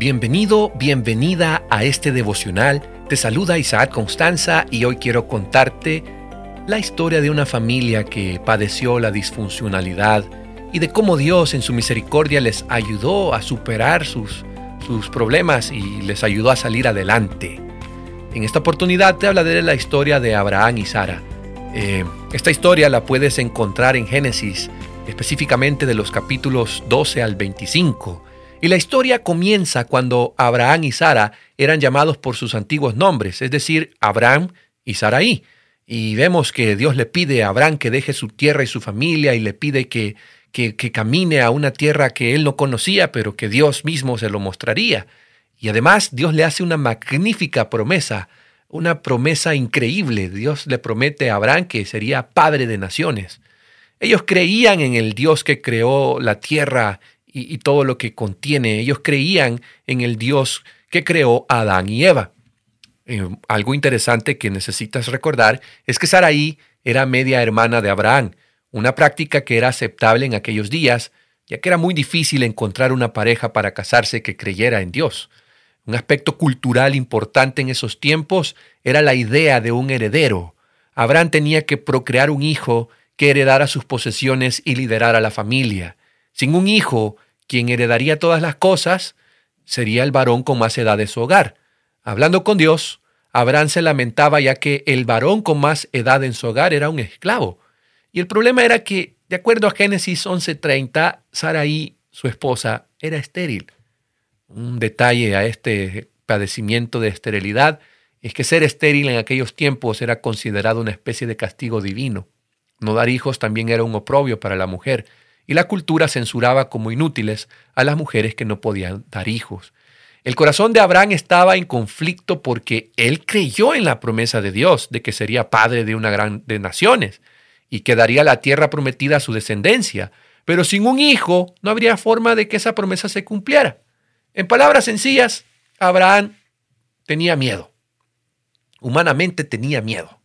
Bienvenido, bienvenida a este devocional. Te saluda Isaac Constanza y hoy quiero contarte la historia de una familia que padeció la disfuncionalidad y de cómo Dios en su misericordia les ayudó a superar sus, sus problemas y les ayudó a salir adelante. En esta oportunidad te hablaré de la historia de Abraham y Sara. Eh, esta historia la puedes encontrar en Génesis, específicamente de los capítulos 12 al 25 y la historia comienza cuando Abraham y Sara eran llamados por sus antiguos nombres, es decir, Abraham y Saraí. Y vemos que Dios le pide a Abraham que deje su tierra y su familia y le pide que, que, que camine a una tierra que él no conocía, pero que Dios mismo se lo mostraría. Y además Dios le hace una magnífica promesa, una promesa increíble. Dios le promete a Abraham que sería padre de naciones. Ellos creían en el Dios que creó la tierra y, todo lo que contiene. Ellos creían en el Dios que creó a Adán y Eva. Eh, algo interesante que necesitas recordar es que Saraí era media hermana de Abraham, una práctica que era aceptable en aquellos días, ya que era muy difícil encontrar una pareja para casarse que creyera en Dios. Un aspecto cultural importante en esos tiempos era la idea de un heredero. Abraham tenía que procrear un hijo que heredara sus posesiones y liderara la familia. Sin un hijo, quien heredaría todas las cosas sería el varón con más edad de su hogar. Hablando con Dios, Abraham se lamentaba ya que el varón con más edad en su hogar era un esclavo. Y el problema era que, de acuerdo a Génesis 11:30, Saraí, su esposa, era estéril. Un detalle a este padecimiento de esterilidad es que ser estéril en aquellos tiempos era considerado una especie de castigo divino. No dar hijos también era un oprobio para la mujer y la cultura censuraba como inútiles a las mujeres que no podían dar hijos. El corazón de Abraham estaba en conflicto porque él creyó en la promesa de Dios de que sería padre de una gran de naciones y que daría la tierra prometida a su descendencia, pero sin un hijo no habría forma de que esa promesa se cumpliera. En palabras sencillas, Abraham tenía miedo. Humanamente tenía miedo.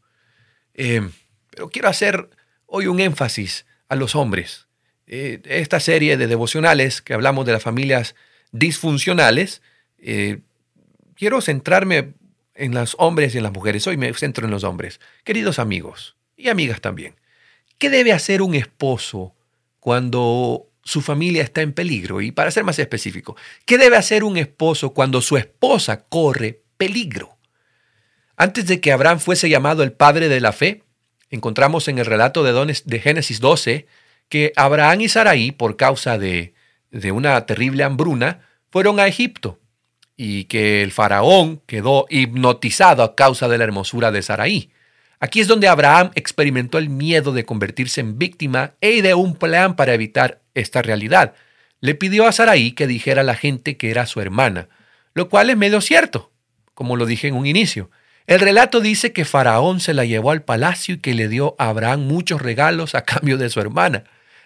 Eh, pero quiero hacer hoy un énfasis a los hombres. Eh, esta serie de devocionales que hablamos de las familias disfuncionales, eh, quiero centrarme en los hombres y en las mujeres. Hoy me centro en los hombres. Queridos amigos y amigas también, ¿qué debe hacer un esposo cuando su familia está en peligro? Y para ser más específico, ¿qué debe hacer un esposo cuando su esposa corre peligro? Antes de que Abraham fuese llamado el padre de la fe, encontramos en el relato de, de Génesis 12 que Abraham y Saraí, por causa de, de una terrible hambruna, fueron a Egipto y que el faraón quedó hipnotizado a causa de la hermosura de Saraí. Aquí es donde Abraham experimentó el miedo de convertirse en víctima e ideó un plan para evitar esta realidad. Le pidió a Saraí que dijera a la gente que era su hermana, lo cual es medio cierto, como lo dije en un inicio. El relato dice que Faraón se la llevó al palacio y que le dio a Abraham muchos regalos a cambio de su hermana.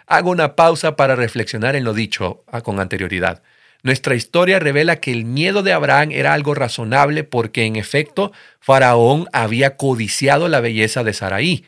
Hago una pausa para reflexionar en lo dicho ah, con anterioridad. Nuestra historia revela que el miedo de Abraham era algo razonable porque en efecto Faraón había codiciado la belleza de Saraí.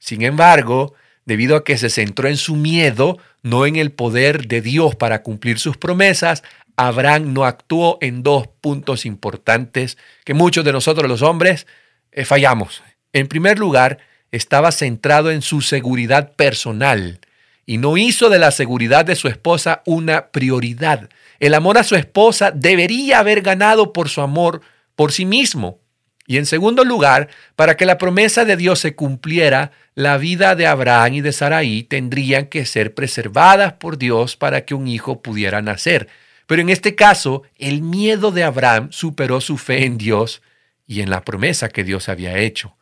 Sin embargo, debido a que se centró en su miedo, no en el poder de Dios para cumplir sus promesas, Abraham no actuó en dos puntos importantes que muchos de nosotros los hombres eh, fallamos. En primer lugar, estaba centrado en su seguridad personal y no hizo de la seguridad de su esposa una prioridad. El amor a su esposa debería haber ganado por su amor por sí mismo. Y en segundo lugar, para que la promesa de Dios se cumpliera, la vida de Abraham y de Saraí tendrían que ser preservadas por Dios para que un hijo pudiera nacer. Pero en este caso, el miedo de Abraham superó su fe en Dios y en la promesa que Dios había hecho.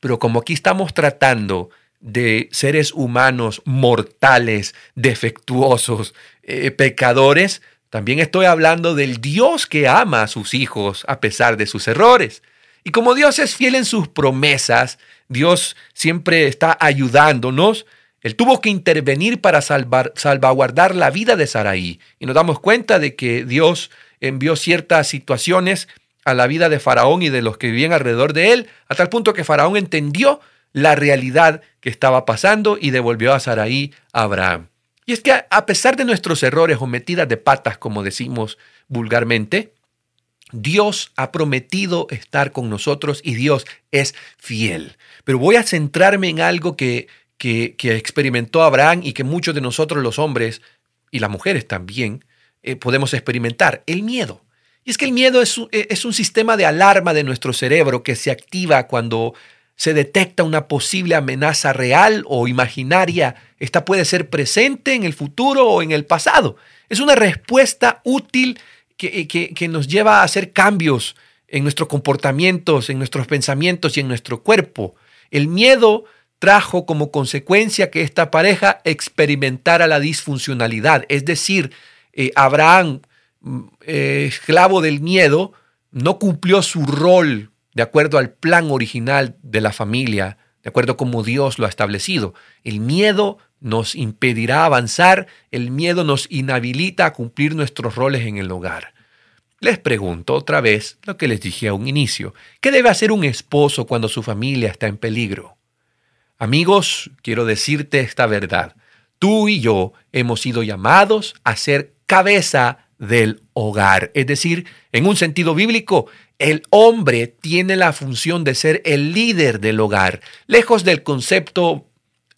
Pero como aquí estamos tratando de seres humanos mortales, defectuosos, eh, pecadores, también estoy hablando del Dios que ama a sus hijos a pesar de sus errores. Y como Dios es fiel en sus promesas, Dios siempre está ayudándonos. Él tuvo que intervenir para salvar, salvaguardar la vida de Saraí. Y nos damos cuenta de que Dios envió ciertas situaciones a la vida de Faraón y de los que vivían alrededor de él, a tal punto que Faraón entendió la realidad que estaba pasando y devolvió a Saraí a Abraham. Y es que a pesar de nuestros errores o metidas de patas, como decimos vulgarmente, Dios ha prometido estar con nosotros y Dios es fiel. Pero voy a centrarme en algo que, que, experimentó Abraham y que muchos de nosotros los hombres y las mujeres también eh, podemos experimentar, el miedo. Y es que el miedo es es un sistema de alarma de nuestro cerebro que se activa cuando se detecta una posible amenaza real o imaginaria. Esta puede ser presente en el futuro o en el pasado. Es una respuesta útil que, que, nos lleva a hacer cambios en nuestros comportamientos, en nuestros pensamientos y en nuestro cuerpo. El miedo trajo como consecuencia que esta pareja experimentara la disfuncionalidad. Es decir, eh, Abraham, mm, eh, esclavo del miedo, no cumplió su rol de acuerdo al plan original de la familia, de acuerdo como Dios lo ha establecido. El miedo nos impedirá avanzar, el miedo nos inhabilita a cumplir nuestros roles en el hogar. Les pregunto otra vez lo que les dije a un inicio. ¿Qué debe hacer un esposo cuando su familia está en peligro? Amigos, quiero decirte esta verdad. Tú y yo hemos sido llamados a ser cabeza del hogar. Es decir, en un sentido bíblico, el hombre tiene la función de ser el líder del hogar, lejos del concepto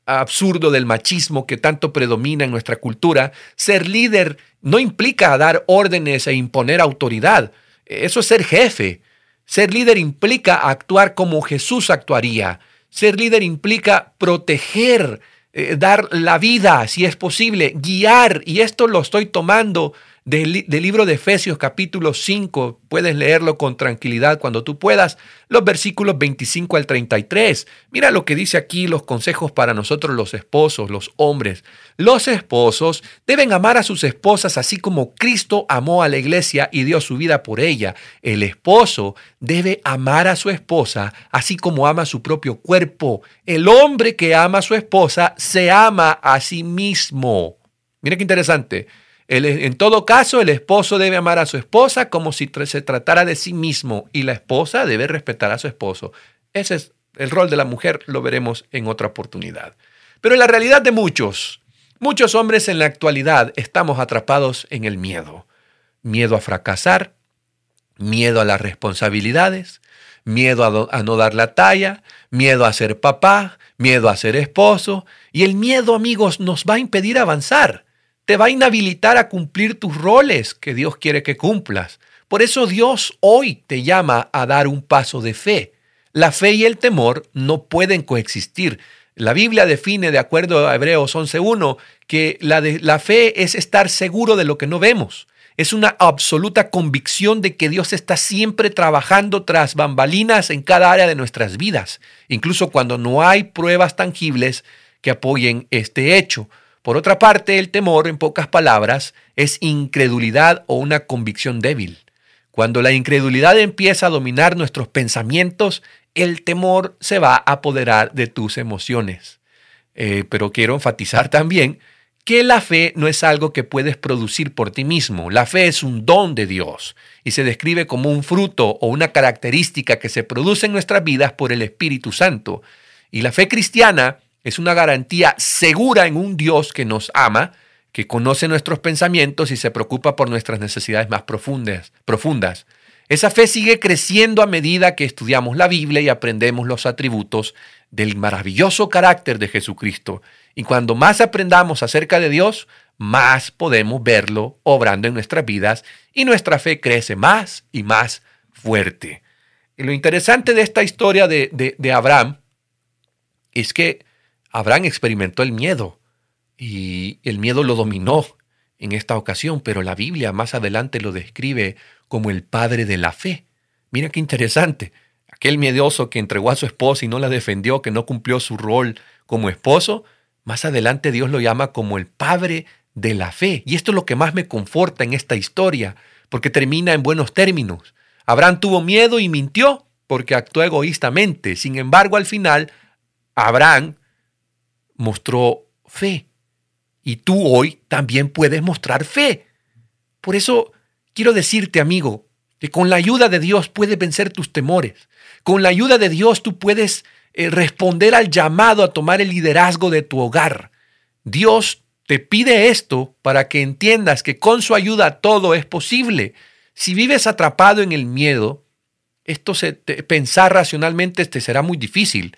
absurdo del machismo que tanto predomina en nuestra cultura. Ser líder no implica dar órdenes e imponer autoridad. Eso es ser jefe. Ser líder implica actuar como Jesús actuaría. Ser líder implica proteger, eh, dar la vida, si es posible, guiar. Y esto lo estoy tomando del, libro de Efesios capítulo 5, puedes leerlo con tranquilidad cuando tú puedas, los versículos 25 al 33. Mira lo que dice aquí los consejos para nosotros los esposos, los hombres. Los esposos deben amar a sus esposas así como Cristo amó a la iglesia y dio su vida por ella. El esposo debe amar a su esposa así como ama su propio cuerpo. El hombre que ama a su esposa se ama a sí mismo. Mira qué interesante en todo caso, el esposo debe amar a su esposa como si se tratara de sí mismo y la esposa debe respetar a su esposo. Ese es el rol de la mujer, lo veremos en otra oportunidad. Pero en la realidad de muchos, muchos hombres en la actualidad estamos atrapados en el miedo. Miedo a fracasar, miedo a las responsabilidades, miedo a, no dar la talla, miedo a ser papá, miedo a ser esposo. Y el miedo, amigos, nos va a impedir avanzar te va a inhabilitar a cumplir tus roles que Dios quiere que cumplas. Por eso Dios hoy te llama a dar un paso de fe. La fe y el temor no pueden coexistir. La Biblia define, de acuerdo a Hebreos 11.1, que la, fe es estar seguro de lo que no vemos. Es una absoluta convicción de que Dios está siempre trabajando tras bambalinas en cada área de nuestras vidas, incluso cuando no hay pruebas tangibles que apoyen este hecho. Por otra parte, el temor, en pocas palabras, es incredulidad o una convicción débil. Cuando la incredulidad empieza a dominar nuestros pensamientos, el temor se va a apoderar de tus emociones. Eh, pero quiero enfatizar también que la fe no es algo que puedes producir por ti mismo. La fe es un don de Dios y se describe como un fruto o una característica que se produce en nuestras vidas por el Espíritu Santo. Y la fe cristiana es una garantía segura en un Dios que nos ama, que conoce nuestros pensamientos y se preocupa por nuestras necesidades más profundas. profundas. Esa fe sigue creciendo a medida que estudiamos la Biblia y aprendemos los atributos del maravilloso carácter de Jesucristo. Y cuando más aprendamos acerca de Dios, más podemos verlo obrando en nuestras vidas y nuestra fe crece más y más fuerte. Y lo interesante de esta historia de, de Abraham es que Abraham experimentó el miedo y el miedo lo dominó en esta ocasión, pero la Biblia más adelante lo describe como el padre de la fe. Mira qué interesante. Aquel miedoso que entregó a su esposa y no la defendió, que no cumplió su rol como esposo, más adelante Dios lo llama como el padre de la fe. Y esto es lo que más me conforta en esta historia, porque termina en buenos términos. Abraham tuvo miedo y mintió porque actuó egoístamente. Sin embargo, al final, Abraham mostró fe. Y tú hoy también puedes mostrar fe. Por eso quiero decirte, amigo, que con la ayuda de Dios puedes vencer tus temores. Con la ayuda de Dios tú puedes eh, responder al llamado a tomar el liderazgo de tu hogar. Dios te pide esto para que entiendas que con su ayuda todo es posible. Si vives atrapado en el miedo, esto se, pensar racionalmente te será muy difícil.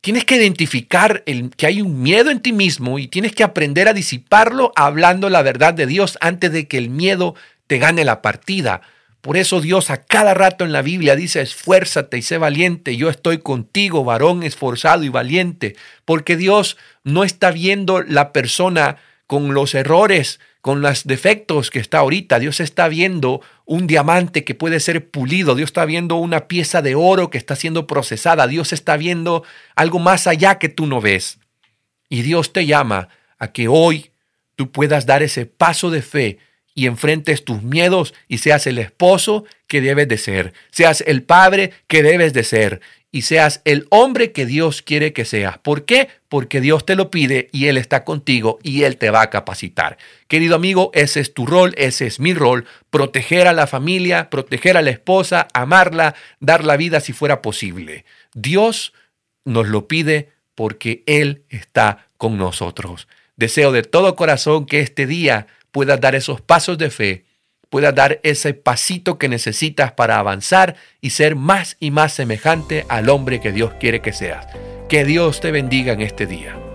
Tienes que identificar el, que hay un miedo en ti mismo y tienes que aprender a disiparlo hablando la verdad de Dios antes de que el miedo te gane la partida. Por eso Dios a cada rato en la Biblia dice, esfuérzate y sé valiente, yo estoy contigo, varón esforzado y valiente, porque Dios no está viendo la persona con los errores, con los defectos que está ahorita. Dios está viendo un diamante que puede ser pulido. Dios está viendo una pieza de oro que está siendo procesada. Dios está viendo algo más allá que tú no ves. Y Dios te llama a que hoy tú puedas dar ese paso de fe y enfrentes tus miedos y seas el esposo que debes de ser, seas el padre que debes de ser y seas el hombre que Dios quiere que seas. ¿Por qué? Porque Dios te lo pide y Él está contigo y Él te va a capacitar. Querido amigo, ese es tu rol, ese es mi rol, proteger a la familia, proteger a la esposa, amarla, dar la vida si fuera posible. Dios nos lo pide porque Él está con nosotros. Deseo de todo corazón que este día puedas dar esos pasos de fe puedas dar ese pasito que necesitas para avanzar y ser más y más semejante al hombre que Dios quiere que seas. Que Dios te bendiga en este día.